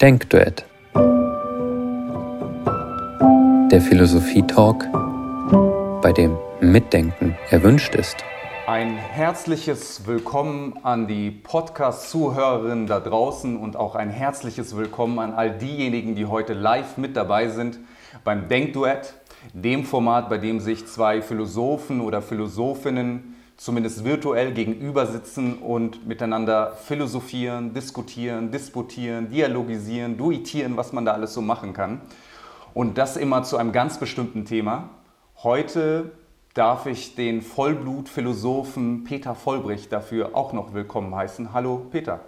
Denkduett. Der Philosophie-Talk, bei dem Mitdenken erwünscht ist. Ein herzliches Willkommen an die Podcast-Zuhörerinnen da draußen und auch ein herzliches Willkommen an all diejenigen, die heute live mit dabei sind beim Denkduett, dem Format, bei dem sich zwei Philosophen oder Philosophinnen zumindest virtuell gegenüber sitzen und miteinander philosophieren, diskutieren, disputieren, dialogisieren, duitieren, was man da alles so machen kann. Und das immer zu einem ganz bestimmten Thema. Heute darf ich den Vollblutphilosophen Peter Vollbricht dafür auch noch willkommen heißen. Hallo Peter.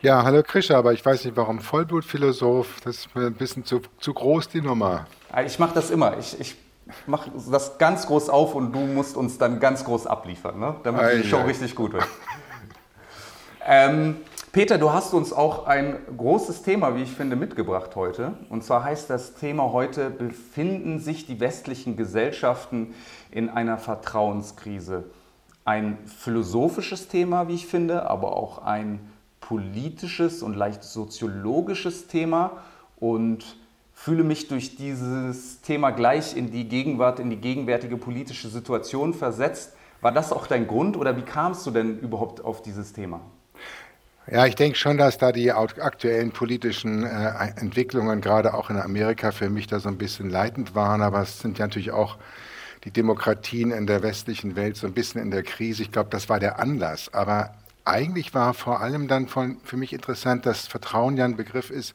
Ja, hallo Krischer, aber ich weiß nicht warum Vollblutphilosoph, das ist mir ein bisschen zu, zu groß die Nummer. Ich mache das immer. Ich, ich mache das ganz groß auf und du musst uns dann ganz groß abliefern, ne? damit ah, die Show richtig gut wird. ähm, Peter, du hast uns auch ein großes Thema, wie ich finde, mitgebracht heute. Und zwar heißt das Thema heute, befinden sich die westlichen Gesellschaften in einer Vertrauenskrise? Ein philosophisches Thema, wie ich finde, aber auch ein politisches und leicht soziologisches Thema. Und fühle mich durch dieses Thema gleich in die Gegenwart, in die gegenwärtige politische Situation versetzt. War das auch dein Grund oder wie kamst du denn überhaupt auf dieses Thema? Ja, ich denke schon, dass da die aktuellen politischen äh, Entwicklungen, gerade auch in Amerika, für mich da so ein bisschen leitend waren. Aber es sind ja natürlich auch die Demokratien in der westlichen Welt so ein bisschen in der Krise. Ich glaube, das war der Anlass. Aber eigentlich war vor allem dann von, für mich interessant, dass Vertrauen ja ein Begriff ist,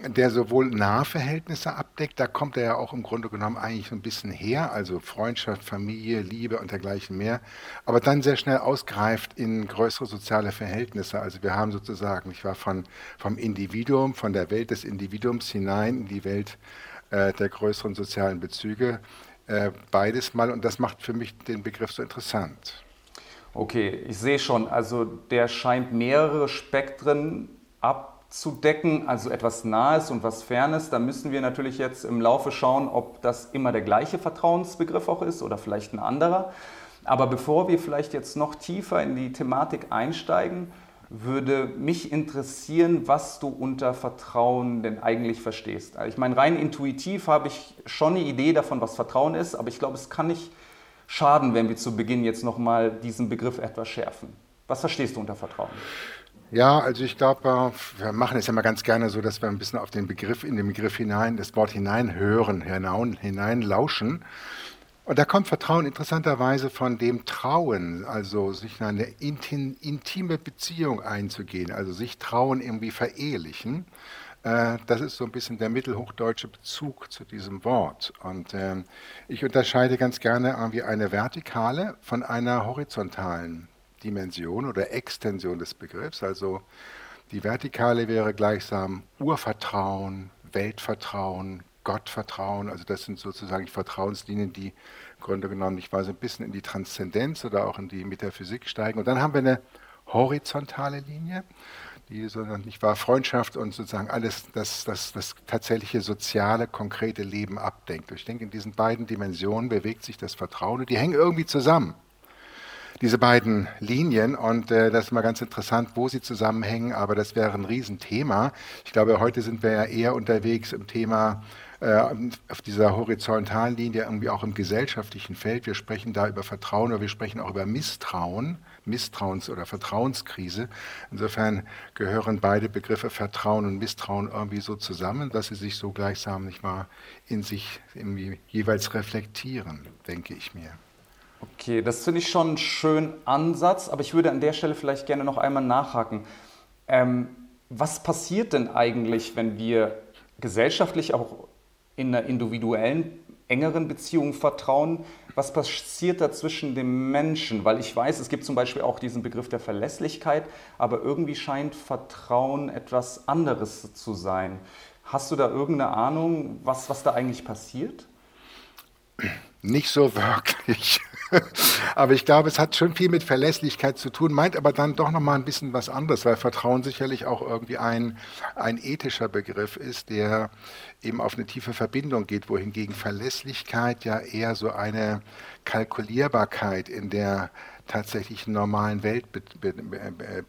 der sowohl Nahverhältnisse abdeckt, da kommt er ja auch im Grunde genommen eigentlich so ein bisschen her, also Freundschaft, Familie, Liebe und dergleichen mehr, aber dann sehr schnell ausgreift in größere soziale Verhältnisse. Also wir haben sozusagen, ich war von, vom Individuum, von der Welt des Individuums hinein in die Welt äh, der größeren sozialen Bezüge, äh, beides mal und das macht für mich den Begriff so interessant. Okay, ich sehe schon, also der scheint mehrere Spektren ab abzudecken, also etwas Nahes und was Fernes, da müssen wir natürlich jetzt im Laufe schauen, ob das immer der gleiche Vertrauensbegriff auch ist oder vielleicht ein anderer. Aber bevor wir vielleicht jetzt noch tiefer in die Thematik einsteigen, würde mich interessieren, was du unter Vertrauen denn eigentlich verstehst. Also ich meine, rein intuitiv habe ich schon eine Idee davon, was Vertrauen ist, aber ich glaube, es kann nicht schaden, wenn wir zu Beginn jetzt nochmal diesen Begriff etwas schärfen. Was verstehst du unter Vertrauen? Ja, also ich glaube, wir machen es ja mal ganz gerne so, dass wir ein bisschen auf den Begriff, in den Begriff hinein, das Wort hineinhören, hinein, hineinlauschen. Und da kommt Vertrauen interessanterweise von dem Trauen, also sich in eine intime Beziehung einzugehen, also sich trauen, irgendwie verehelichen. Äh, das ist so ein bisschen der mittelhochdeutsche Bezug zu diesem Wort. Und ähm, ich unterscheide ganz gerne irgendwie eine vertikale von einer horizontalen Dimension oder Extension des Begriffs. Also die Vertikale wäre gleichsam Urvertrauen, Weltvertrauen, Gottvertrauen. Also das sind sozusagen die Vertrauenslinien, die im Grunde genommen, ich weiß, ein bisschen in die Transzendenz oder auch in die Metaphysik steigen. Und dann haben wir eine horizontale Linie, die sondern nicht wahr Freundschaft und sozusagen alles das, das, das tatsächliche soziale, konkrete Leben abdenkt. Ich denke, in diesen beiden Dimensionen bewegt sich das Vertrauen und die hängen irgendwie zusammen diese beiden Linien und äh, das ist mal ganz interessant, wo sie zusammenhängen, aber das wäre ein Riesenthema. Ich glaube, heute sind wir ja eher unterwegs im Thema äh, auf dieser horizontalen Linie, irgendwie auch im gesellschaftlichen Feld. Wir sprechen da über Vertrauen oder wir sprechen auch über Misstrauen, Misstrauens- oder Vertrauenskrise. Insofern gehören beide Begriffe Vertrauen und Misstrauen irgendwie so zusammen, dass sie sich so gleichsam nicht mal in sich jeweils reflektieren, denke ich mir. Okay, das finde ich schon einen schönen Ansatz, aber ich würde an der Stelle vielleicht gerne noch einmal nachhaken. Ähm, was passiert denn eigentlich, wenn wir gesellschaftlich auch in einer individuellen, engeren Beziehung vertrauen? Was passiert da zwischen dem Menschen? Weil ich weiß, es gibt zum Beispiel auch diesen Begriff der Verlässlichkeit, aber irgendwie scheint Vertrauen etwas anderes zu sein. Hast du da irgendeine Ahnung, was, was da eigentlich passiert? Nicht so wirklich. aber ich glaube, es hat schon viel mit Verlässlichkeit zu tun, meint aber dann doch noch mal ein bisschen was anderes, weil Vertrauen sicherlich auch irgendwie ein, ein ethischer Begriff ist, der eben auf eine tiefe Verbindung geht, wohingegen Verlässlichkeit ja eher so eine Kalkulierbarkeit in der tatsächlich normalen Welt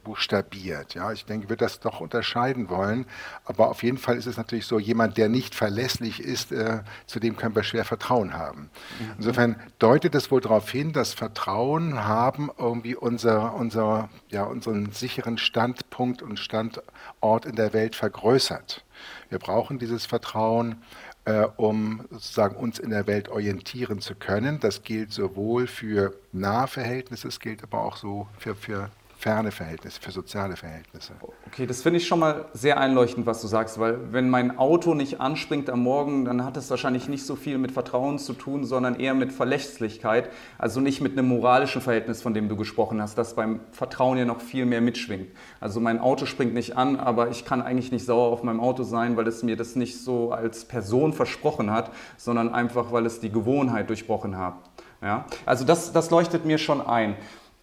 buchstabiert. Ja, ich denke, wir das doch unterscheiden wollen. Aber auf jeden Fall ist es natürlich so, jemand, der nicht verlässlich ist, äh, zu dem können wir schwer Vertrauen haben. Mhm. Insofern deutet es wohl darauf hin, dass Vertrauen haben irgendwie unser, unser, ja, unseren sicheren Standpunkt und Standort in der Welt vergrößert. Wir brauchen dieses Vertrauen, äh, um sozusagen uns in der Welt orientieren zu können. Das gilt sowohl für Nahverhältnisse, es gilt aber auch so für, für ferne Verhältnisse, für soziale Verhältnisse. Okay, das finde ich schon mal sehr einleuchtend, was du sagst, weil wenn mein Auto nicht anspringt am Morgen, dann hat es wahrscheinlich nicht so viel mit Vertrauen zu tun, sondern eher mit Verlässlichkeit, also nicht mit einem moralischen Verhältnis, von dem du gesprochen hast, das beim Vertrauen ja noch viel mehr mitschwingt. Also mein Auto springt nicht an, aber ich kann eigentlich nicht sauer auf meinem Auto sein, weil es mir das nicht so als Person versprochen hat, sondern einfach, weil es die Gewohnheit durchbrochen hat. Ja? Also das, das leuchtet mir schon ein.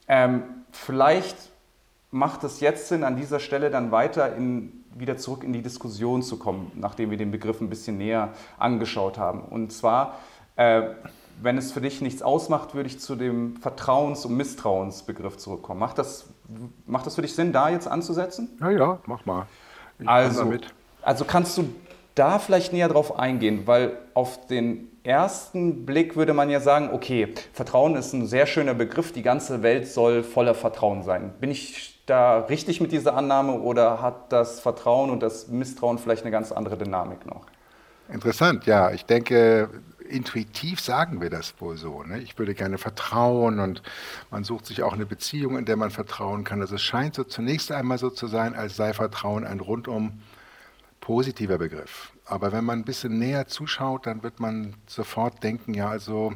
Ähm, vielleicht macht es jetzt Sinn, an dieser Stelle dann weiter in, wieder zurück in die Diskussion zu kommen, nachdem wir den Begriff ein bisschen näher angeschaut haben. Und zwar, äh, wenn es für dich nichts ausmacht, würde ich zu dem Vertrauens- und Misstrauensbegriff zurückkommen. Macht das, macht das für dich Sinn, da jetzt anzusetzen? Ja, ja, mach mal. Ich also, also kannst du da vielleicht näher drauf eingehen, weil auf den ersten Blick würde man ja sagen, okay, Vertrauen ist ein sehr schöner Begriff, die ganze Welt soll voller Vertrauen sein. Bin ich da richtig mit dieser Annahme oder hat das Vertrauen und das Misstrauen vielleicht eine ganz andere Dynamik noch? Interessant, ja. Ich denke, intuitiv sagen wir das wohl so. Ne? Ich würde gerne vertrauen und man sucht sich auch eine Beziehung, in der man vertrauen kann. Also es scheint so zunächst einmal so zu sein, als sei Vertrauen ein rundum positiver Begriff. Aber wenn man ein bisschen näher zuschaut, dann wird man sofort denken, ja, also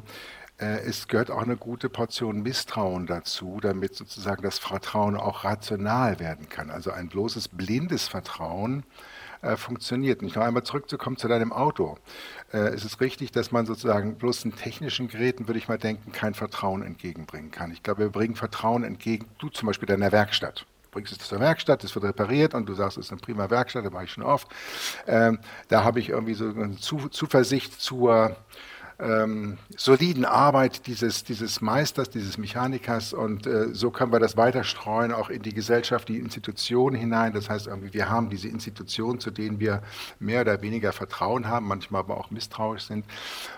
äh, es gehört auch eine gute Portion Misstrauen dazu, damit sozusagen das Vertrauen auch rational werden kann. Also ein bloßes blindes Vertrauen äh, funktioniert nicht. Noch einmal zurückzukommen zu deinem Auto. Äh, es ist richtig, dass man sozusagen bloß in technischen Geräten, würde ich mal denken, kein Vertrauen entgegenbringen kann. Ich glaube, wir bringen Vertrauen entgegen, du zum Beispiel deiner Werkstatt bringst es zur Werkstatt, es wird repariert und du sagst, es ist eine prima Werkstatt, das mache ich schon oft. Ähm, da habe ich irgendwie so eine Zuversicht zur ähm, soliden Arbeit dieses, dieses Meisters, dieses Mechanikers und äh, so können wir das weiter streuen, auch in die Gesellschaft, die Institutionen hinein. Das heißt, irgendwie, wir haben diese Institutionen, zu denen wir mehr oder weniger Vertrauen haben, manchmal aber auch misstrauisch sind.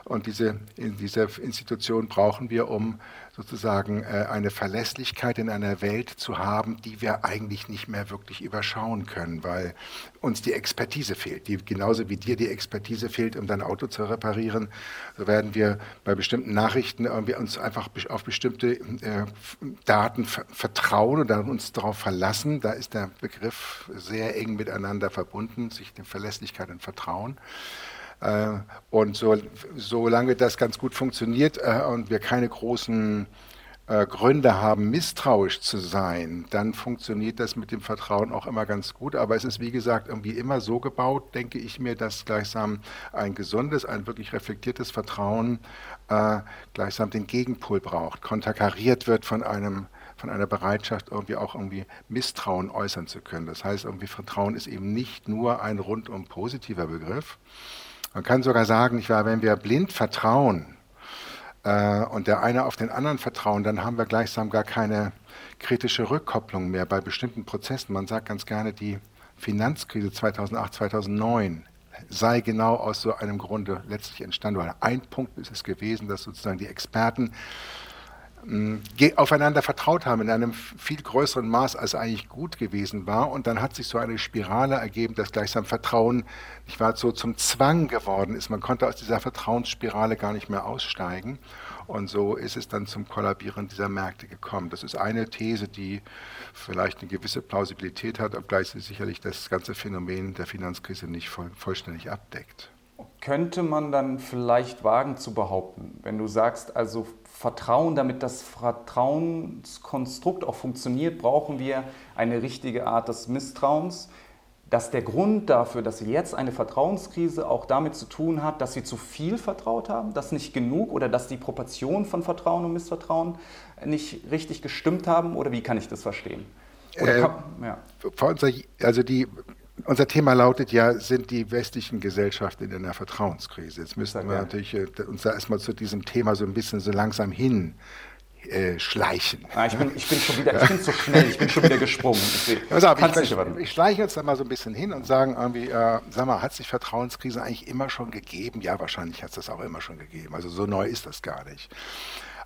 Und diese, in diese Institution brauchen wir, um sozusagen äh, eine Verlässlichkeit in einer Welt zu haben, die wir eigentlich nicht mehr wirklich überschauen können, weil uns die Expertise fehlt. Die, genauso wie dir die Expertise fehlt, um dein Auto zu reparieren, so werden wir bei bestimmten Nachrichten irgendwie uns einfach auf bestimmte äh, Daten vertrauen und dann uns darauf verlassen. Da ist der Begriff sehr eng miteinander verbunden, sich der Verlässlichkeit und Vertrauen. Äh, und so, solange das ganz gut funktioniert äh, und wir keine großen äh, Gründe haben, misstrauisch zu sein, dann funktioniert das mit dem Vertrauen auch immer ganz gut. Aber es ist, wie gesagt, irgendwie immer so gebaut, denke ich mir, dass gleichsam ein gesundes, ein wirklich reflektiertes Vertrauen äh, gleichsam den Gegenpol braucht, konterkariert wird von einem von einer Bereitschaft, irgendwie auch irgendwie Misstrauen äußern zu können. Das heißt, irgendwie Vertrauen ist eben nicht nur ein rundum positiver Begriff, man kann sogar sagen, nicht wahr, wenn wir blind vertrauen äh, und der eine auf den anderen vertrauen, dann haben wir gleichsam gar keine kritische Rückkopplung mehr bei bestimmten Prozessen. Man sagt ganz gerne, die Finanzkrise 2008, 2009 sei genau aus so einem Grunde letztlich entstanden. Ein Punkt ist es gewesen, dass sozusagen die Experten aufeinander vertraut haben in einem viel größeren Maß, als eigentlich gut gewesen war. Und dann hat sich so eine Spirale ergeben, dass gleichsam Vertrauen nicht wahr, so zum Zwang geworden ist. Man konnte aus dieser Vertrauensspirale gar nicht mehr aussteigen. Und so ist es dann zum Kollabieren dieser Märkte gekommen. Das ist eine These, die vielleicht eine gewisse Plausibilität hat, obgleich sie sicherlich das ganze Phänomen der Finanzkrise nicht voll, vollständig abdeckt. Könnte man dann vielleicht wagen zu behaupten, wenn du sagst, also Vertrauen, damit das Vertrauenskonstrukt auch funktioniert, brauchen wir eine richtige Art des Misstrauens. Dass der Grund dafür, dass sie jetzt eine Vertrauenskrise auch damit zu tun hat, dass sie zu viel vertraut haben, dass nicht genug oder dass die Proportionen von Vertrauen und Missvertrauen nicht richtig gestimmt haben? Oder wie kann ich das verstehen? Äh, kann, ja. Also die unser Thema lautet ja, sind die westlichen Gesellschaften in einer Vertrauenskrise? Jetzt müssten wir natürlich äh, uns da erstmal zu diesem Thema so ein bisschen so langsam hin äh, schleichen. Ah, ich, bin, ich bin schon wieder, ich bin zu schnell, ich bin schon wieder gesprungen. Ich, also, ich, ich, schleiche jetzt mal so ein bisschen hin und sagen irgendwie, äh, sag mal, hat sich Vertrauenskrise eigentlich immer schon gegeben? Ja, wahrscheinlich hat es das auch immer schon gegeben. Also so neu ist das gar nicht.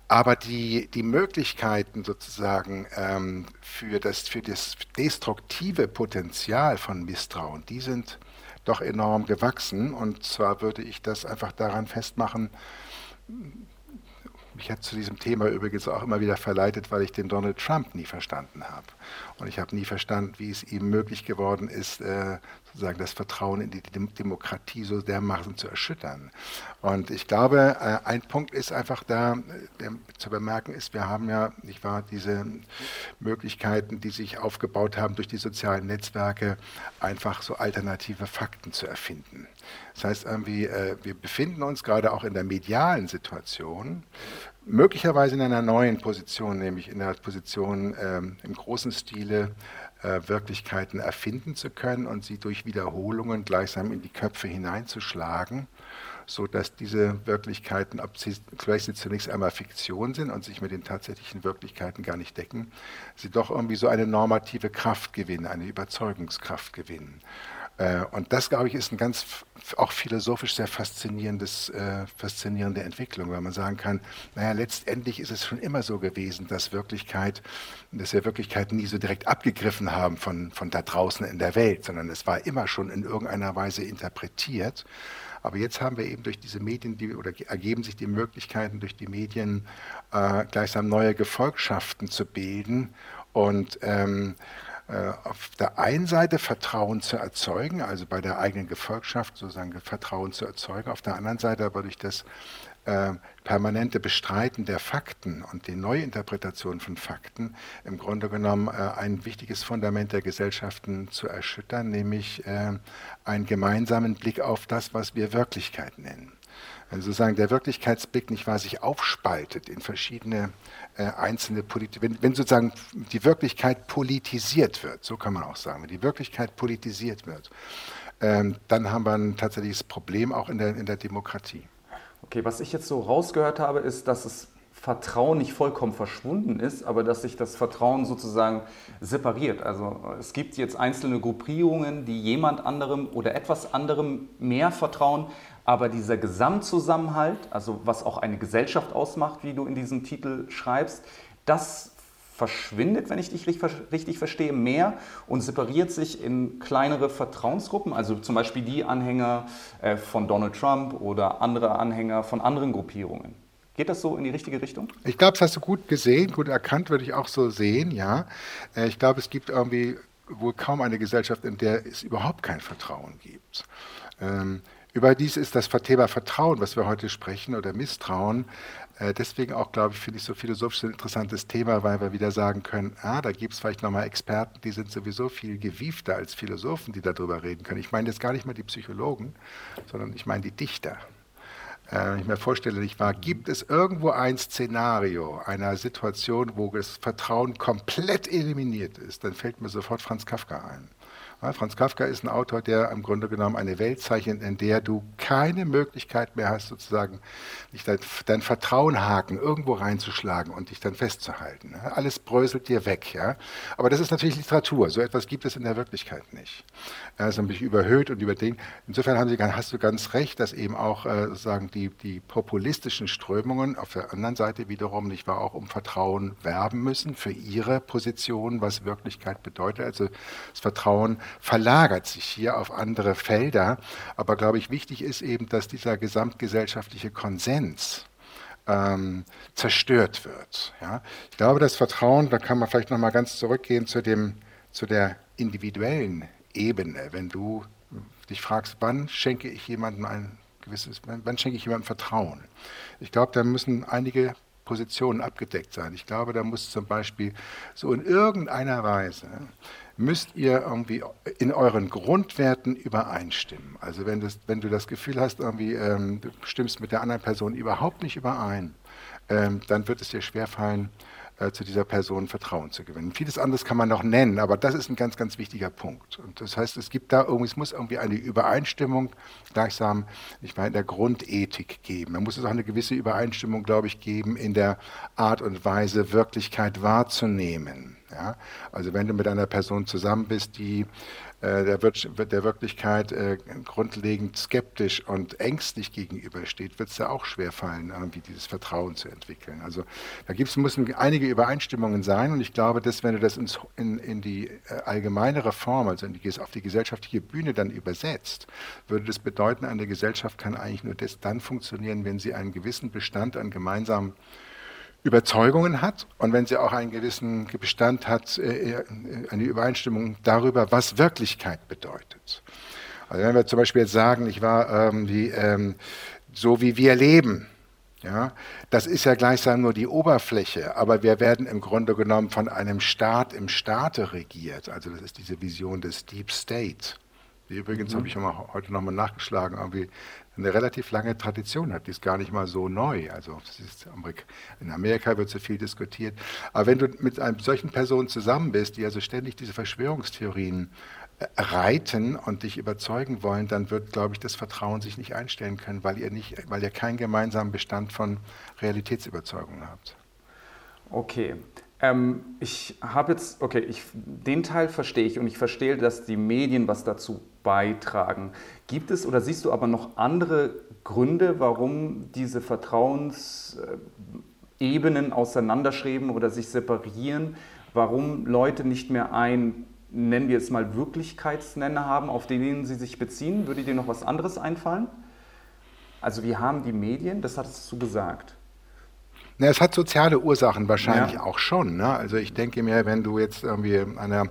Aber die, die Möglichkeiten sozusagen ähm, für, das, für das destruktive Potenzial von Misstrauen, die sind doch enorm gewachsen. Und zwar würde ich das einfach daran festmachen, mich hat zu diesem Thema übrigens auch immer wieder verleitet, weil ich den Donald Trump nie verstanden habe. Und ich habe nie verstanden, wie es ihm möglich geworden ist, äh, sozusagen das Vertrauen in die Demokratie so dermaßen zu erschüttern. Und ich glaube, äh, ein Punkt ist einfach da der zu bemerken ist, wir haben ja, nicht wahr, diese Möglichkeiten, die sich aufgebaut haben durch die sozialen Netzwerke, einfach so alternative Fakten zu erfinden. Das heißt irgendwie, äh, wir befinden uns gerade auch in der medialen Situation, möglicherweise in einer neuen Position, nämlich in der Position ähm, im großen Stile Wirklichkeiten erfinden zu können und sie durch Wiederholungen gleichsam in die Köpfe hineinzuschlagen, sodass diese Wirklichkeiten, ob sie vielleicht sie zunächst einmal Fiktion sind und sich mit den tatsächlichen Wirklichkeiten gar nicht decken, sie doch irgendwie so eine normative Kraft gewinnen, eine Überzeugungskraft gewinnen. Äh, und das, glaube ich, ist ein ganz auch philosophisch sehr faszinierendes, äh, faszinierende Entwicklung, weil man sagen kann, naja, letztendlich ist es schon immer so gewesen, dass Wirklichkeit, dass wir Wirklichkeit nie so direkt abgegriffen haben von, von da draußen in der Welt, sondern es war immer schon in irgendeiner Weise interpretiert. Aber jetzt haben wir eben durch diese Medien, die, oder ergeben sich die Möglichkeiten, durch die Medien äh, gleichsam neue Gefolgschaften zu bilden und ähm, äh, auf der einen Seite Vertrauen zu erzeugen, also bei der eigenen Gefolgschaft sozusagen Vertrauen zu erzeugen, auf der anderen Seite aber durch das äh, permanente Bestreiten der Fakten und die Neuinterpretation von Fakten im Grunde genommen äh, ein wichtiges Fundament der Gesellschaften zu erschüttern, nämlich äh, einen gemeinsamen Blick auf das, was wir Wirklichkeit nennen. Wenn sozusagen der Wirklichkeitsblick nicht wahr sich aufspaltet in verschiedene äh, einzelne Politik, wenn, wenn, sozusagen die Wirklichkeit politisiert wird, so kann man auch sagen, wenn die Wirklichkeit politisiert wird, ähm, dann haben wir ein tatsächliches Problem auch in der, in der Demokratie. Okay, was ich jetzt so rausgehört habe, ist, dass es Vertrauen nicht vollkommen verschwunden ist, aber dass sich das Vertrauen sozusagen separiert. Also es gibt jetzt einzelne Gruppierungen, die jemand anderem oder etwas anderem mehr vertrauen, aber dieser Gesamtzusammenhalt, also was auch eine Gesellschaft ausmacht, wie du in diesem Titel schreibst, das verschwindet, wenn ich dich richtig verstehe, mehr und separiert sich in kleinere Vertrauensgruppen, also zum Beispiel die Anhänger äh, von Donald Trump oder andere Anhänger von anderen Gruppierungen. Geht das so in die richtige Richtung? Ich glaube, das hast du gut gesehen, gut erkannt, würde ich auch so sehen, ja. Äh, ich glaube, es gibt irgendwie wohl kaum eine Gesellschaft, in der es überhaupt kein Vertrauen gibt. Ähm, Überdies ist das Thema Vertrauen, was wir heute sprechen, oder Misstrauen, äh, deswegen auch, glaube ich, finde ich so philosophisch ein interessantes Thema, weil wir wieder sagen können, ah, da gibt es vielleicht nochmal Experten, die sind sowieso viel gewiefter als Philosophen, die darüber reden können. Ich meine jetzt gar nicht mal die Psychologen, sondern ich meine die Dichter. Äh, wenn ich mir vorstelle, nicht wahr, gibt es irgendwo ein Szenario einer Situation, wo das Vertrauen komplett eliminiert ist, dann fällt mir sofort Franz Kafka ein. Franz Kafka ist ein Autor, der im Grunde genommen eine Welt zeichnet, in der du keine Möglichkeit mehr hast, sozusagen dich dein, dein Vertrauenhaken irgendwo reinzuschlagen und dich dann festzuhalten. Alles bröselt dir weg. Ja? Aber das ist natürlich Literatur. So etwas gibt es in der Wirklichkeit nicht. Er ist bisschen überhöht und überdingt. Insofern haben Sie, hast du ganz recht, dass eben auch äh, sozusagen die, die populistischen Strömungen auf der anderen Seite wiederum nicht wahr auch um Vertrauen werben müssen für ihre Position, was Wirklichkeit bedeutet. Also das Vertrauen verlagert sich hier auf andere Felder. Aber glaube ich, wichtig ist eben, dass dieser gesamtgesellschaftliche Konsens ähm, zerstört wird. Ja? Ich glaube, das Vertrauen, da kann man vielleicht noch mal ganz zurückgehen zu, dem, zu der individuellen Ebene. Wenn du dich fragst, wann schenke ich jemandem ein gewisses, wann schenke ich jemandem Vertrauen? Ich glaube, da müssen einige Positionen abgedeckt sein. Ich glaube, da muss zum Beispiel so in irgendeiner Weise müsst ihr irgendwie in euren Grundwerten übereinstimmen. Also wenn, das, wenn du das Gefühl hast, irgendwie, ähm, du stimmst mit der anderen Person überhaupt nicht überein, ähm, dann wird es dir schwerfallen, zu dieser Person Vertrauen zu gewinnen. Vieles anderes kann man noch nennen, aber das ist ein ganz, ganz wichtiger Punkt. Und das heißt, es gibt da irgendwie, es muss irgendwie eine Übereinstimmung gleichsam, nicht mal in der Grundethik geben. Man muss es auch eine gewisse Übereinstimmung, glaube ich, geben in der Art und Weise, Wirklichkeit wahrzunehmen. Ja? Also wenn du mit einer Person zusammen bist, die äh, der, der, Wirklichkeit äh, grundlegend skeptisch und ängstlich gegenübersteht, wird es ja auch schwerfallen, irgendwie dieses Vertrauen zu entwickeln. Also da gibt's, müssen einige Übereinstimmungen sein und ich glaube, dass wenn du das ins, in, in, die äh, allgemeinere Form, also die, auf die gesellschaftliche Bühne dann übersetzt, würde das bedeuten, eine Gesellschaft kann eigentlich nur das dann funktionieren, wenn sie einen gewissen Bestand an gemeinsamen Überzeugungen hat und wenn sie auch einen gewissen Bestand hat, äh, äh, eine Übereinstimmung darüber, was Wirklichkeit bedeutet. Also wenn wir zum Beispiel jetzt sagen, ich war ähm, ähm, so wie wir leben, ja, das ist ja gleichsam nur die Oberfläche, aber wir werden im Grunde genommen von einem Staat im Staate regiert. Also das ist diese Vision des Deep State. Die übrigens mhm. habe ich heute nochmal nachgeschlagen, irgendwie eine relativ lange Tradition hat. Die ist gar nicht mal so neu. Also in Amerika wird so viel diskutiert. Aber wenn du mit einer solchen Person zusammen bist, die also ständig diese Verschwörungstheorien äh, reiten und dich überzeugen wollen, dann wird, glaube ich, das Vertrauen sich nicht einstellen können, weil ihr, nicht, weil ihr keinen gemeinsamen Bestand von Realitätsüberzeugungen habt. Okay. Ähm, ich habe jetzt, okay, ich, den Teil verstehe ich und ich verstehe, dass die Medien was dazu beitragen. Gibt es oder siehst du aber noch andere Gründe, warum diese Vertrauensebenen auseinanderschreiben oder sich separieren? Warum Leute nicht mehr ein, nennen wir es mal, Wirklichkeitsnenner haben, auf denen sie sich beziehen? Würde dir noch was anderes einfallen? Also wir haben die Medien, das hattest du gesagt. Na, es hat soziale Ursachen wahrscheinlich ja. auch schon. Ne? Also ich denke mir, wenn du jetzt irgendwie einer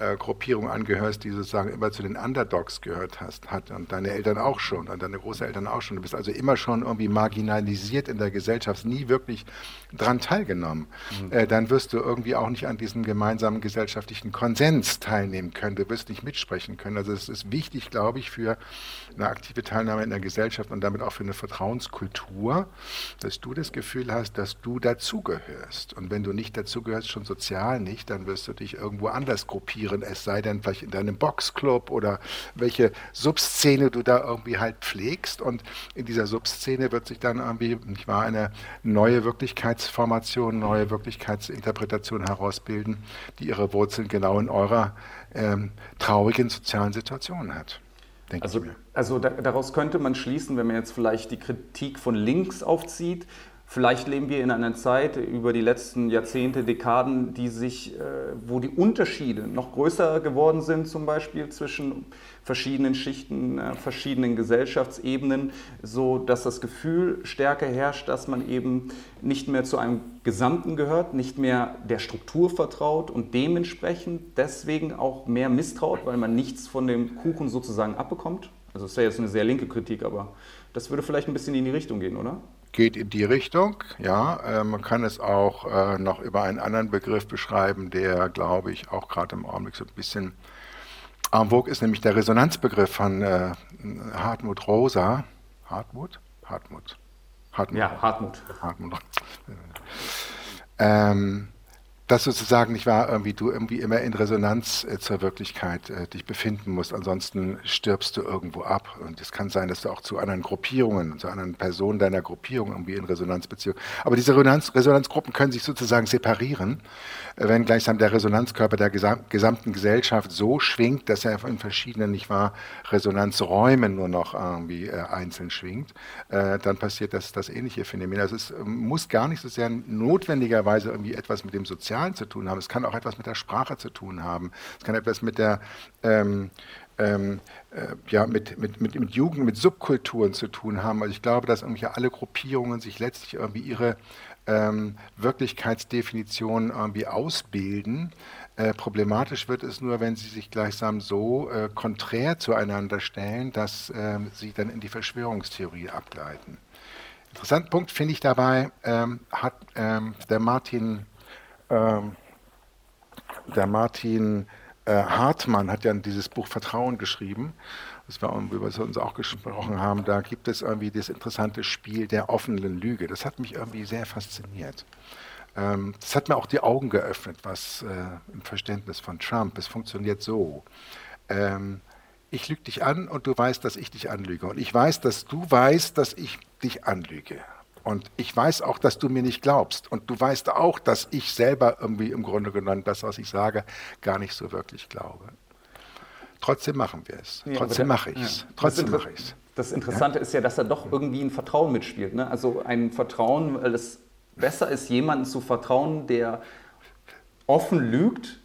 äh, Gruppierung angehörst, die sozusagen immer zu den Underdogs gehört hast, hat und deine Eltern auch schon und deine Großeltern auch schon. Du bist also immer schon irgendwie marginalisiert in der Gesellschaft, nie wirklich dran teilgenommen. Mhm. Äh, dann wirst du irgendwie auch nicht an diesem gemeinsamen gesellschaftlichen Konsens teilnehmen können. Du wirst nicht mitsprechen können. Also es ist wichtig, glaube ich, für eine aktive Teilnahme in der Gesellschaft und damit auch für eine Vertrauenskultur, dass du das Gefühl hast, dass du dazugehörst. Und wenn du nicht dazugehörst, schon sozial nicht, dann wirst du dich irgendwo anders gruppieren rekrutieren, es sei denn vielleicht in deinem Boxclub oder welche Subszene du da irgendwie halt pflegst. Und in dieser Subszene wird sich dann irgendwie, nicht wahr, eine neue Wirklichkeitsformation, neue Wirklichkeitsinterpretation herausbilden, die ihre Wurzeln genau in eurer ähm, traurigen sozialen Situation hat. Also, also da, daraus könnte man schließen, wenn man jetzt vielleicht die Kritik von links aufzieht, Vielleicht leben wir in einer Zeit über die letzten Jahrzehnte, Dekaden, die sich, äh, wo die Unterschiede noch größer geworden sind, zum Beispiel zwischen verschiedenen Schichten, äh, verschiedenen Gesellschaftsebenen, so dass das Gefühl stärker herrscht, dass man eben nicht mehr zu einem Gesamten gehört, nicht mehr der Struktur vertraut und dementsprechend deswegen auch mehr misstraut, weil man nichts von dem Kuchen sozusagen abbekommt. Also das ist ja jetzt eine sehr linke Kritik, aber das würde vielleicht ein bisschen in die Richtung gehen, oder? Geht in die Richtung, ja. Äh, man kann es auch äh, noch über einen anderen Begriff beschreiben, der, glaube ich, auch gerade im Augenblick so ein bisschen en vogue ist, nämlich der Resonanzbegriff von äh, Hartmut Rosa. Hartmut? Hartmut. Hartmut. Ja, Hartmut. Hartmut. Ähm, dass sozusagen nicht wahr, irgendwie du irgendwie immer in Resonanz äh, zur Wirklichkeit äh, dich befinden musst, ansonsten stirbst du irgendwo ab. Und es kann sein, dass du auch zu anderen Gruppierungen, zu anderen Personen deiner Gruppierung irgendwie in Resonanzbeziehung. Aber diese Resonanz, Resonanzgruppen können sich sozusagen separieren, äh, wenn gleichsam der Resonanzkörper der gesam gesamten Gesellschaft so schwingt, dass er in verschiedenen, nicht wahr, Resonanzräumen nur noch irgendwie äh, einzeln schwingt, äh, dann passiert das, das ähnliche Phänomen. Also es ähm, muss gar nicht so sehr notwendigerweise irgendwie etwas mit dem Sozialen Sozialen zu tun haben. Es kann auch etwas mit der Sprache zu tun haben. Es kann etwas mit der ähm, ähm, äh, ja, mit, mit, mit, mit Jugend, mit Subkulturen zu tun haben. Also ich glaube, dass irgendwie alle Gruppierungen sich letztlich irgendwie ihre ähm, Wirklichkeitsdefinition irgendwie ausbilden. Äh, problematisch wird es nur, wenn sie sich gleichsam so äh, konträr zueinander stellen, dass äh, sie dann in die Verschwörungstheorie abgleiten. Interessanten Punkt finde ich dabei, ähm, hat ähm, der Martin ähm, der Martin äh, Hartmann hat ja dieses Buch Vertrauen geschrieben, das wir, über das wir uns auch gesprochen haben. Da gibt es irgendwie das interessante Spiel der offenen Lüge. Das hat mich irgendwie sehr fasziniert. Ähm, das hat mir auch die Augen geöffnet, was äh, im Verständnis von Trump, es funktioniert so. Ähm, ich lüge dich an und du weißt, dass ich dich anlüge. Und ich weiß, dass du weißt, dass ich dich anlüge. Und ich weiß auch, dass du mir nicht glaubst. Und du weißt auch, dass ich selber irgendwie im Grunde genommen das, was ich sage, gar nicht so wirklich glaube. Trotzdem machen wir es. Ja, Trotzdem mache ich es. Ja. Trotzdem mache ich es. Das Interessante ja? ist ja, dass er doch irgendwie ein Vertrauen mitspielt. Ne? Also ein Vertrauen, weil es besser ist, jemanden zu vertrauen, der offen lügt,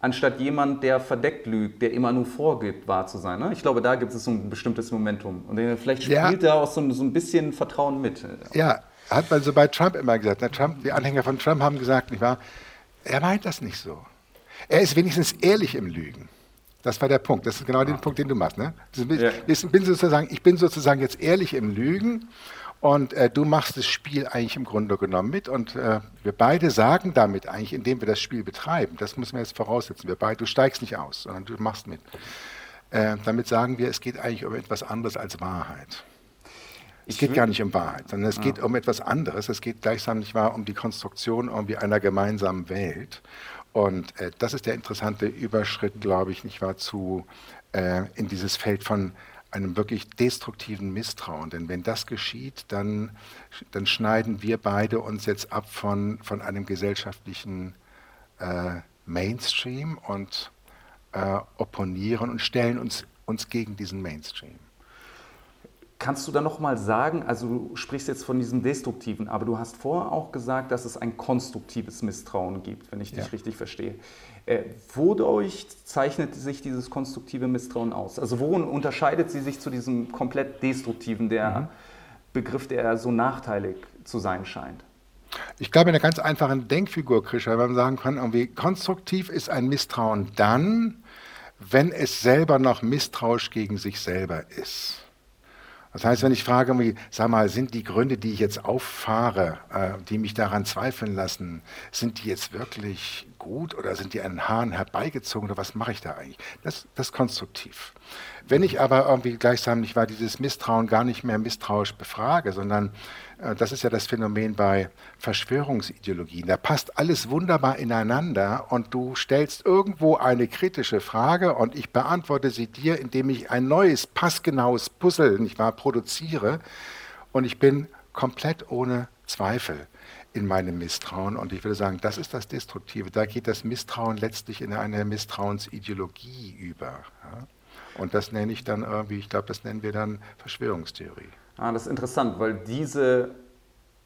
anstatt jemand, der verdeckt lügt, der immer nur vorgibt, wahr zu sein. Ne? Ich glaube, da gibt es so ein bestimmtes Momentum. Und vielleicht spielt ja. da auch so, so, ein bisschen Vertrauen mit. Ja, hat man so bei Trump immer gesagt. Ne? Trump, die Anhänger von Trump haben gesagt, nicht wahr? Er meint das nicht so. Er ist wenigstens ehrlich im Lügen. Das war der Punkt. Das ist genau ah. der Punkt, den du machst. Ne? Ja. Ich, bin sozusagen, ich bin sozusagen jetzt ehrlich im Lügen und äh, du machst das Spiel eigentlich im Grunde genommen mit. Und äh, wir beide sagen damit eigentlich, indem wir das Spiel betreiben, das müssen wir jetzt voraussetzen, wir beide, du steigst nicht aus, sondern du machst mit. Äh, damit sagen wir, es geht eigentlich um etwas anderes als Wahrheit. Es geht gar nicht um Wahrheit, sondern es ja. geht um etwas anderes. Es geht gleichsam nicht wahr um die Konstruktion irgendwie einer gemeinsamen Welt. Und äh, das ist der interessante Überschritt, glaube ich, nicht wahr, zu äh, in dieses Feld von einem wirklich destruktiven Misstrauen. Denn wenn das geschieht, dann, dann schneiden wir beide uns jetzt ab von, von einem gesellschaftlichen äh, Mainstream und äh, opponieren und stellen uns, uns gegen diesen Mainstream. Kannst du da nochmal sagen, also du sprichst jetzt von diesem Destruktiven, aber du hast vorher auch gesagt, dass es ein konstruktives Misstrauen gibt, wenn ich dich ja. richtig verstehe. Äh, wodurch zeichnet sich dieses konstruktive Misstrauen aus? Also worin unterscheidet sie sich zu diesem komplett destruktiven, der mhm. Begriff, der so nachteilig zu sein scheint? Ich glaube, in einer ganz einfachen Denkfigur, Krischer, wenn man sagen kann, irgendwie konstruktiv ist ein Misstrauen dann, wenn es selber noch misstrauisch gegen sich selber ist. Das heißt, wenn ich frage, sag mal, sind die Gründe, die ich jetzt auffahre, äh, die mich daran zweifeln lassen, sind die jetzt wirklich gut oder sind die an Haaren herbeigezogen oder was mache ich da eigentlich? Das, das ist konstruktiv. Wenn ich aber irgendwie gleichsam nicht war, dieses Misstrauen gar nicht mehr misstrauisch befrage, sondern das ist ja das Phänomen bei Verschwörungsideologien. Da passt alles wunderbar ineinander und du stellst irgendwo eine kritische Frage und ich beantworte sie dir, indem ich ein neues, passgenaues Puzzle nicht wahr, produziere und ich bin komplett ohne Zweifel in meinem Misstrauen. Und ich würde sagen, das ist das Destruktive. Da geht das Misstrauen letztlich in eine Misstrauensideologie über. Und das nenne ich dann irgendwie, ich glaube, das nennen wir dann Verschwörungstheorie. Ah, das ist interessant, weil diese,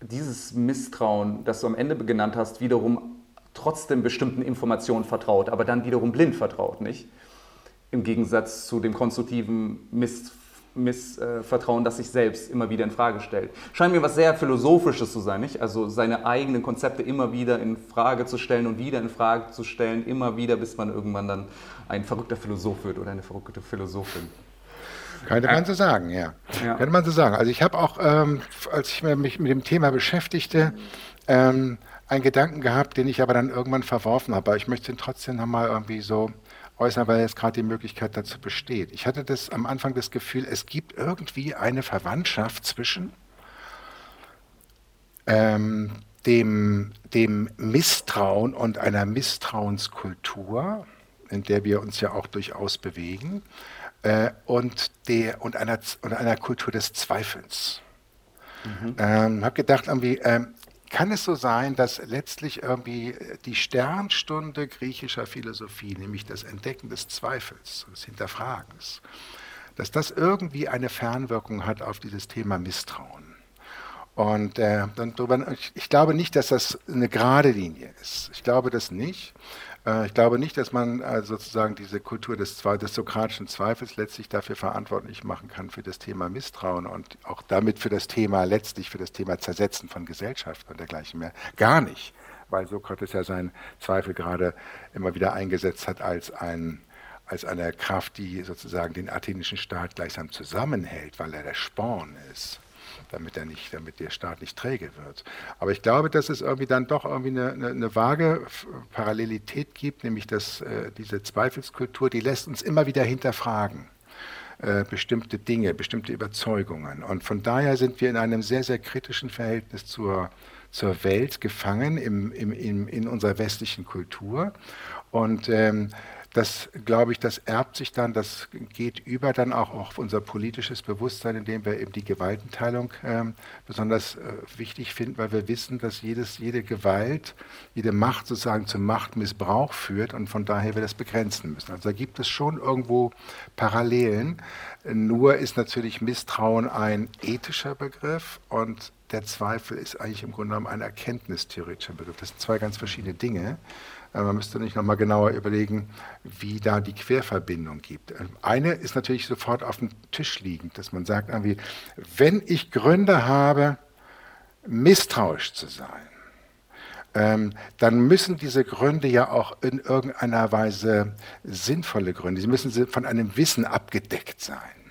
dieses Misstrauen, das du am Ende genannt hast, wiederum trotzdem bestimmten Informationen vertraut, aber dann wiederum blind vertraut, nicht? Im Gegensatz zu dem konstruktiven Misstrauen Missvertrauen, das sich selbst immer wieder in Frage stellt. Scheint mir was sehr Philosophisches zu sein, nicht? Also seine eigenen Konzepte immer wieder in Frage zu stellen und wieder in Frage zu stellen, immer wieder, bis man irgendwann dann ein verrückter Philosoph wird oder eine verrückte Philosophin. Könnte man so sagen, ja. ja. Könnte man so sagen. Also ich habe auch, ähm, als ich mich mit dem Thema beschäftigte, ähm, einen Gedanken gehabt, den ich aber dann irgendwann verworfen habe. Aber ich möchte ihn trotzdem nochmal irgendwie so äußern, weil jetzt gerade die Möglichkeit dazu besteht. Ich hatte das am Anfang das Gefühl, es gibt irgendwie eine Verwandtschaft zwischen ähm, dem, dem Misstrauen und einer Misstrauenskultur, in der wir uns ja auch durchaus bewegen, äh, und, der, und, einer, und einer Kultur des Zweifelns. Mhm. Ähm, habe gedacht, irgendwie, ähm, kann es so sein, dass letztlich irgendwie äh, die Sternstunde griechischer Philosophie, nämlich das Entdecken des Zweifels, des Hinterfragens, dass das irgendwie eine Fernwirkung hat auf dieses Thema Misstrauen? Und äh, dann drüber, ich, ich glaube nicht, dass das eine gerade Linie ist. Ich glaube das nicht. Äh, ich glaube nicht, dass man äh, sozusagen diese Kultur des, des sokratischen Zweifels letztlich dafür verantwortlich machen kann für das Thema Misstrauen und auch damit für das Thema, letztlich für das Thema Zersetzen von Gesellschaft und dergleichen mehr. Gar nicht, weil Sokrates ja seinen Zweifel gerade immer wieder eingesetzt hat als ein als eine Kraft, die sozusagen den athenischen Staat gleichsam zusammenhält, weil er der Sporn ist damit, er nicht, damit der Staat nicht träge wird. Aber ich glaube, dass es irgendwie dann doch irgendwie eine, eine, eine vage Parallelität gibt, nämlich dass äh, diese Zweifelskultur, die lässt uns immer wieder hinterfragen äh, bestimmte Dinge, bestimmte Überzeugungen. Und von daher sind wir in einem sehr, sehr kritischen Verhältnis zur, zur Welt gefangen im, im, im, in unserer westlichen Kultur. Und ähm, das, glaube ich, das erbt sich dann, das geht über dann auch auf unser politisches Bewusstsein, indem wir eben die Gewaltenteilung ähm, besonders äh, wichtig finden, weil wir wissen, dass jedes, jede Gewalt, jede Macht sozusagen zum Machtmissbrauch führt und von daher wir das begrenzen müssen. Also da gibt es schon irgendwo Parallelen. Nur ist natürlich Misstrauen ein ethischer Begriff und der Zweifel ist eigentlich im Grunde genommen ein erkenntnistheoretischer Begriff. Das sind zwei ganz verschiedene Dinge. Äh, man müsste nicht nochmal genauer überlegen, wie da die Querverbindung gibt. Ähm, eine ist natürlich sofort auf dem Tisch liegend, dass man sagt, irgendwie, wenn ich Gründe habe, misstrauisch zu sein, ähm, dann müssen diese Gründe ja auch in irgendeiner Weise sinnvolle Gründe, sie müssen von einem Wissen abgedeckt sein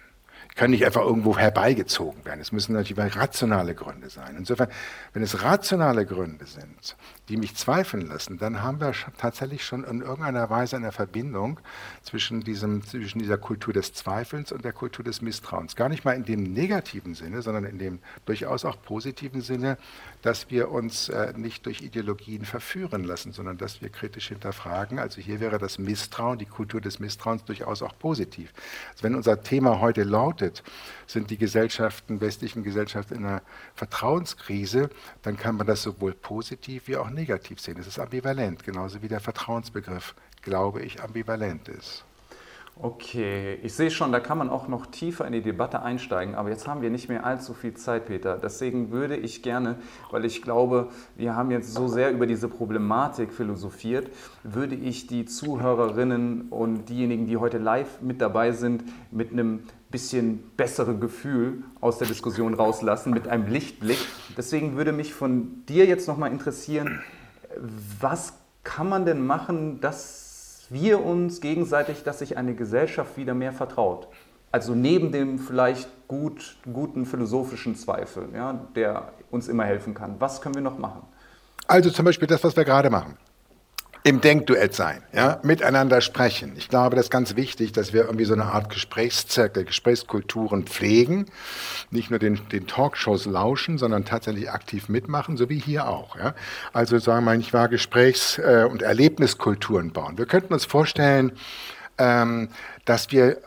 können nicht einfach irgendwo herbeigezogen werden. Es müssen natürlich rationale Gründe sein. Insofern, wenn es rationale Gründe sind, die mich zweifeln lassen, dann haben wir tatsächlich schon in irgendeiner Weise eine Verbindung zwischen, diesem, zwischen dieser Kultur des Zweifelns und der Kultur des Misstrauens. Gar nicht mal in dem negativen Sinne, sondern in dem durchaus auch positiven Sinne, dass wir uns äh, nicht durch Ideologien verführen lassen, sondern dass wir kritisch hinterfragen. Also hier wäre das Misstrauen, die Kultur des Misstrauens durchaus auch positiv. Also wenn unser Thema heute lautet, sind die Gesellschaften, westlichen Gesellschaften in einer Vertrauenskrise, dann kann man das sowohl positiv wie auch negativ sehen. Es ist ambivalent, genauso wie der Vertrauensbegriff, glaube ich, ambivalent ist. Okay, ich sehe schon, da kann man auch noch tiefer in die Debatte einsteigen, aber jetzt haben wir nicht mehr allzu viel Zeit, Peter. Deswegen würde ich gerne, weil ich glaube, wir haben jetzt so sehr über diese Problematik philosophiert, würde ich die Zuhörerinnen und diejenigen, die heute live mit dabei sind, mit einem bisschen besseren Gefühl aus der Diskussion rauslassen, mit einem Lichtblick. Deswegen würde mich von dir jetzt nochmal interessieren, was kann man denn machen, dass wir uns gegenseitig, dass sich eine Gesellschaft wieder mehr vertraut? Also neben dem vielleicht gut, guten philosophischen Zweifel, ja, der uns immer helfen kann. Was können wir noch machen? Also zum Beispiel das, was wir gerade machen im Denkduett sein, ja, miteinander sprechen. Ich glaube, das ist ganz wichtig, dass wir irgendwie so eine Art Gesprächszirkel, Gesprächskulturen pflegen, nicht nur den, den Talkshows lauschen, sondern tatsächlich aktiv mitmachen, so wie hier auch. Ja. Also sagen wir mal, ich war Gesprächs- äh, und Erlebniskulturen bauen. Wir könnten uns vorstellen, ähm, dass wir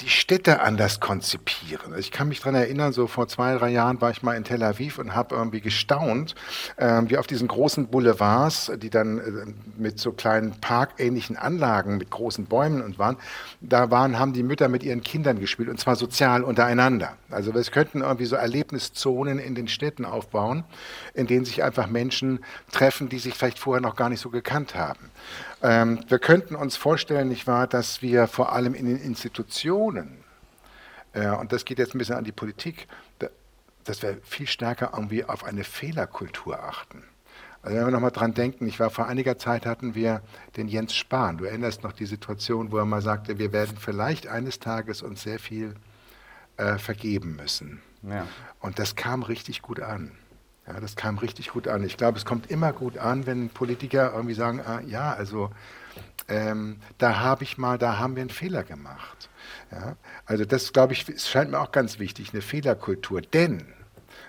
die Städte anders konzipieren. Ich kann mich daran erinnern, so vor zwei, drei Jahren war ich mal in Tel Aviv und habe irgendwie gestaunt, äh, wie auf diesen großen Boulevards, die dann äh, mit so kleinen parkähnlichen Anlagen, mit großen Bäumen und waren, da waren, haben die Mütter mit ihren Kindern gespielt und zwar sozial untereinander. Also wir könnten irgendwie so Erlebniszonen in den Städten aufbauen, in denen sich einfach Menschen treffen, die sich vielleicht vorher noch gar nicht so gekannt haben. Ähm, wir könnten uns vorstellen, nicht wahr, dass wir vor allem in den Institutionen, äh, und das geht jetzt ein bisschen an die Politik, da, dass wir viel stärker irgendwie auf eine Fehlerkultur achten. Also wenn wir nochmal dran denken, ich war vor einiger Zeit hatten wir den Jens Spahn. Du erinnerst noch die Situation, wo er mal sagte, wir werden vielleicht eines Tages uns sehr viel äh, vergeben müssen. Ja. Und das kam richtig gut an. Ja, das kam richtig gut an. Ich glaube, es kommt immer gut an, wenn Politiker irgendwie sagen, ah, ja, also ähm, da habe ich mal, da haben wir einen Fehler gemacht. Ja, also das, glaube ich, scheint mir auch ganz wichtig, eine Fehlerkultur. Denn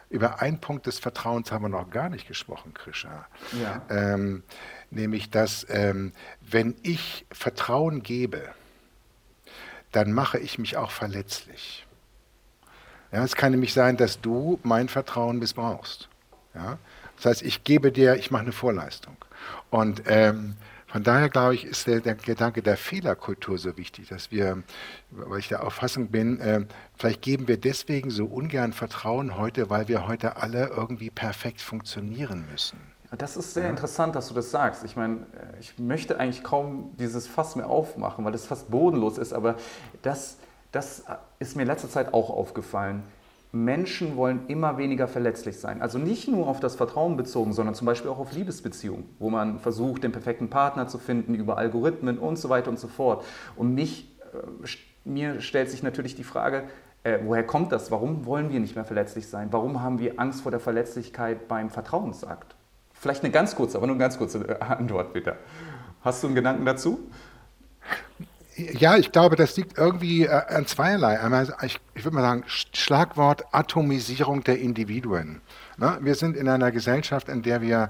über einen Punkt des Vertrauens haben wir noch gar nicht gesprochen, Krisha. Ja. Ähm, nämlich, dass ähm, wenn ich Vertrauen gebe, dann mache ich mich auch verletzlich. Ja, es kann nämlich sein, dass du mein Vertrauen missbrauchst. Ja? Das heißt, ich gebe dir, ich mache eine Vorleistung. Und ähm, von daher glaube ich, ist der, der, Gedanke der Fehlerkultur so wichtig, dass wir, weil ich der Auffassung bin, äh, vielleicht geben wir deswegen so ungern Vertrauen heute, weil wir heute alle irgendwie perfekt funktionieren müssen. Das ist sehr ja. interessant, dass du das sagst. Ich meine, ich möchte eigentlich kaum dieses Fass mehr aufmachen, weil das fast bodenlos ist, aber das, das ist mir in letzter Zeit auch aufgefallen. Menschen wollen immer weniger verletzlich sein. Also nicht nur auf das Vertrauen bezogen, sondern zum Beispiel auch auf Liebesbeziehungen, wo man versucht, den perfekten Partner zu finden über Algorithmen und so weiter und so fort. Und mich, äh, mir stellt sich natürlich die Frage, äh, woher kommt das? Warum wollen wir nicht mehr verletzlich sein? Warum haben wir Angst vor der Verletzlichkeit beim Vertrauensakt? Vielleicht eine ganz kurze, aber nur eine ganz kurze äh, Antwort bitte. Hast du einen Gedanken dazu? Ja, ich glaube, das liegt irgendwie äh, an zweierlei. Einmal, ich, ich würde mal sagen, Schlagwort Atomisierung der Individuen. Ne? Wir sind in einer Gesellschaft, in der wir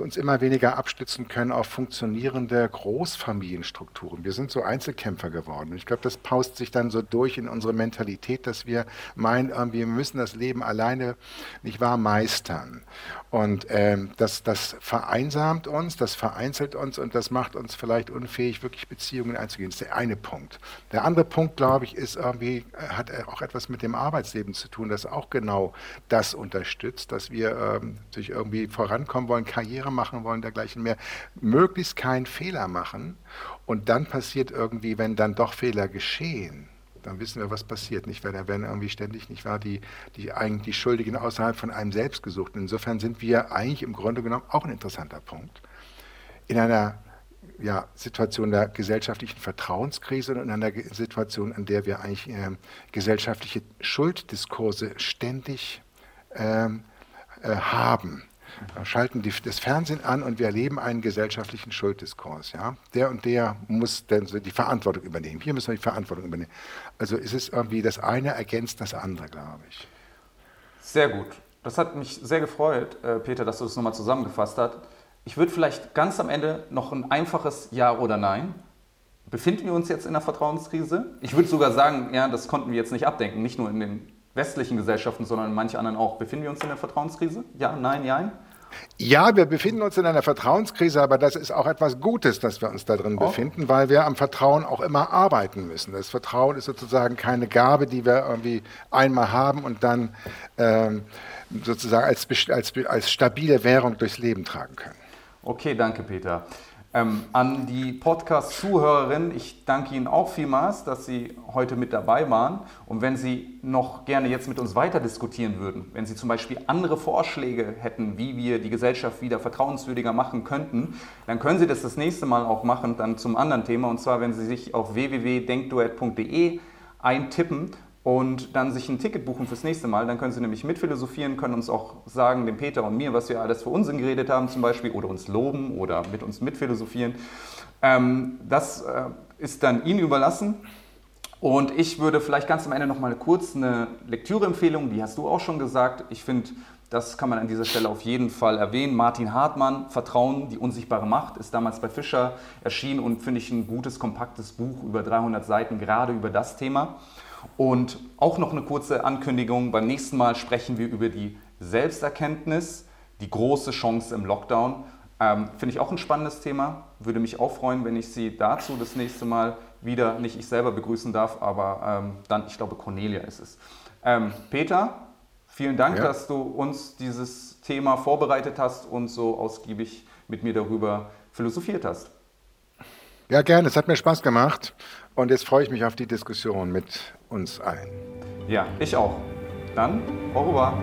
uns immer weniger abstützen können auf funktionierende Großfamilienstrukturen. Wir sind so Einzelkämpfer geworden. Ich glaube, das paust sich dann so durch in unsere Mentalität, dass wir meinen, wir müssen das Leben alleine nicht wahr meistern. Und ähm, das, das vereinsamt uns, das vereinzelt uns und das macht uns vielleicht unfähig, wirklich Beziehungen einzugehen. Das ist der eine Punkt. Der andere Punkt, glaube ich, ist irgendwie, hat auch etwas mit dem Arbeitsleben zu tun, das auch genau das unterstützt, dass wir ähm, sich irgendwie vorankommen wollen, Karriere machen wollen, dergleichen mehr, möglichst keinen Fehler machen. Und dann passiert irgendwie, wenn dann doch Fehler geschehen, dann wissen wir, was passiert. Nicht, weil da werden irgendwie ständig, nicht wahr, die, die eigentlich Schuldigen außerhalb von einem selbst gesucht. Insofern sind wir eigentlich im Grunde genommen auch ein interessanter Punkt. In einer ja, Situation der gesellschaftlichen Vertrauenskrise und in einer Situation, in der wir eigentlich äh, gesellschaftliche Schulddiskurse ständig ähm, äh, haben. Wir schalten die, das Fernsehen an und wir erleben einen gesellschaftlichen Schulddiskurs. Ja? Der und der muss dann so die Verantwortung übernehmen. Hier müssen wir die Verantwortung übernehmen. Also ist es irgendwie das eine ergänzt das andere, glaube ich. Sehr gut. Das hat mich sehr gefreut, äh, Peter, dass du das nochmal zusammengefasst hast. Ich würde vielleicht ganz am Ende noch ein einfaches Ja oder Nein. Befinden wir uns jetzt in einer Vertrauenskrise? Ich würde sogar sagen, ja, das konnten wir jetzt nicht abdenken, nicht nur in den westlichen Gesellschaften, sondern in manchen anderen auch. Befinden wir uns in einer Vertrauenskrise? Ja, nein, ja? Ja, wir befinden uns in einer Vertrauenskrise, aber das ist auch etwas Gutes, dass wir uns da drin oh. befinden, weil wir am Vertrauen auch immer arbeiten müssen. Das Vertrauen ist sozusagen keine Gabe, die wir irgendwie einmal haben und dann ähm, sozusagen als, als, als stabile Währung durchs Leben tragen können. Okay, danke Peter. Ähm, an die Podcast-Zuhörerinnen, ich danke Ihnen auch vielmals, dass Sie heute mit dabei waren. Und wenn Sie noch gerne jetzt mit uns weiter diskutieren würden, wenn Sie zum Beispiel andere Vorschläge hätten, wie wir die Gesellschaft wieder vertrauenswürdiger machen könnten, dann können Sie das das nächste Mal auch machen, dann zum anderen Thema. Und zwar, wenn Sie sich auf www.denkduett.de eintippen und dann sich ein Ticket buchen fürs nächste Mal. Dann können Sie nämlich mitphilosophieren, können uns auch sagen, dem Peter und mir, was wir alles für Unsinn geredet haben zum Beispiel oder uns loben oder mit uns mitphilosophieren. Ähm, das äh, ist dann Ihnen überlassen. Und ich würde vielleicht ganz am Ende noch mal kurz eine Lektüreempfehlung, die hast du auch schon gesagt. Ich finde, das kann man an dieser Stelle auf jeden Fall erwähnen. Martin Hartmann, Vertrauen, die unsichtbare Macht, ist damals bei Fischer erschienen und finde ich ein gutes, kompaktes Buch über 300 Seiten, gerade über das Thema. Und auch noch eine kurze Ankündigung, beim nächsten Mal sprechen wir über die Selbsterkenntnis, die große Chance im Lockdown. Ähm, Finde ich auch ein spannendes Thema. Würde mich auch freuen, wenn ich Sie dazu das nächste Mal wieder, nicht ich selber begrüßen darf, aber ähm, dann, ich glaube, Cornelia ist es. Ähm, Peter, vielen Dank, ja. dass du uns dieses Thema vorbereitet hast und so ausgiebig mit mir darüber philosophiert hast. Ja, gerne. Es hat mir Spaß gemacht. Und jetzt freue ich mich auf die Diskussion mit uns allen. Ja, ich auch. Dann, au revoir.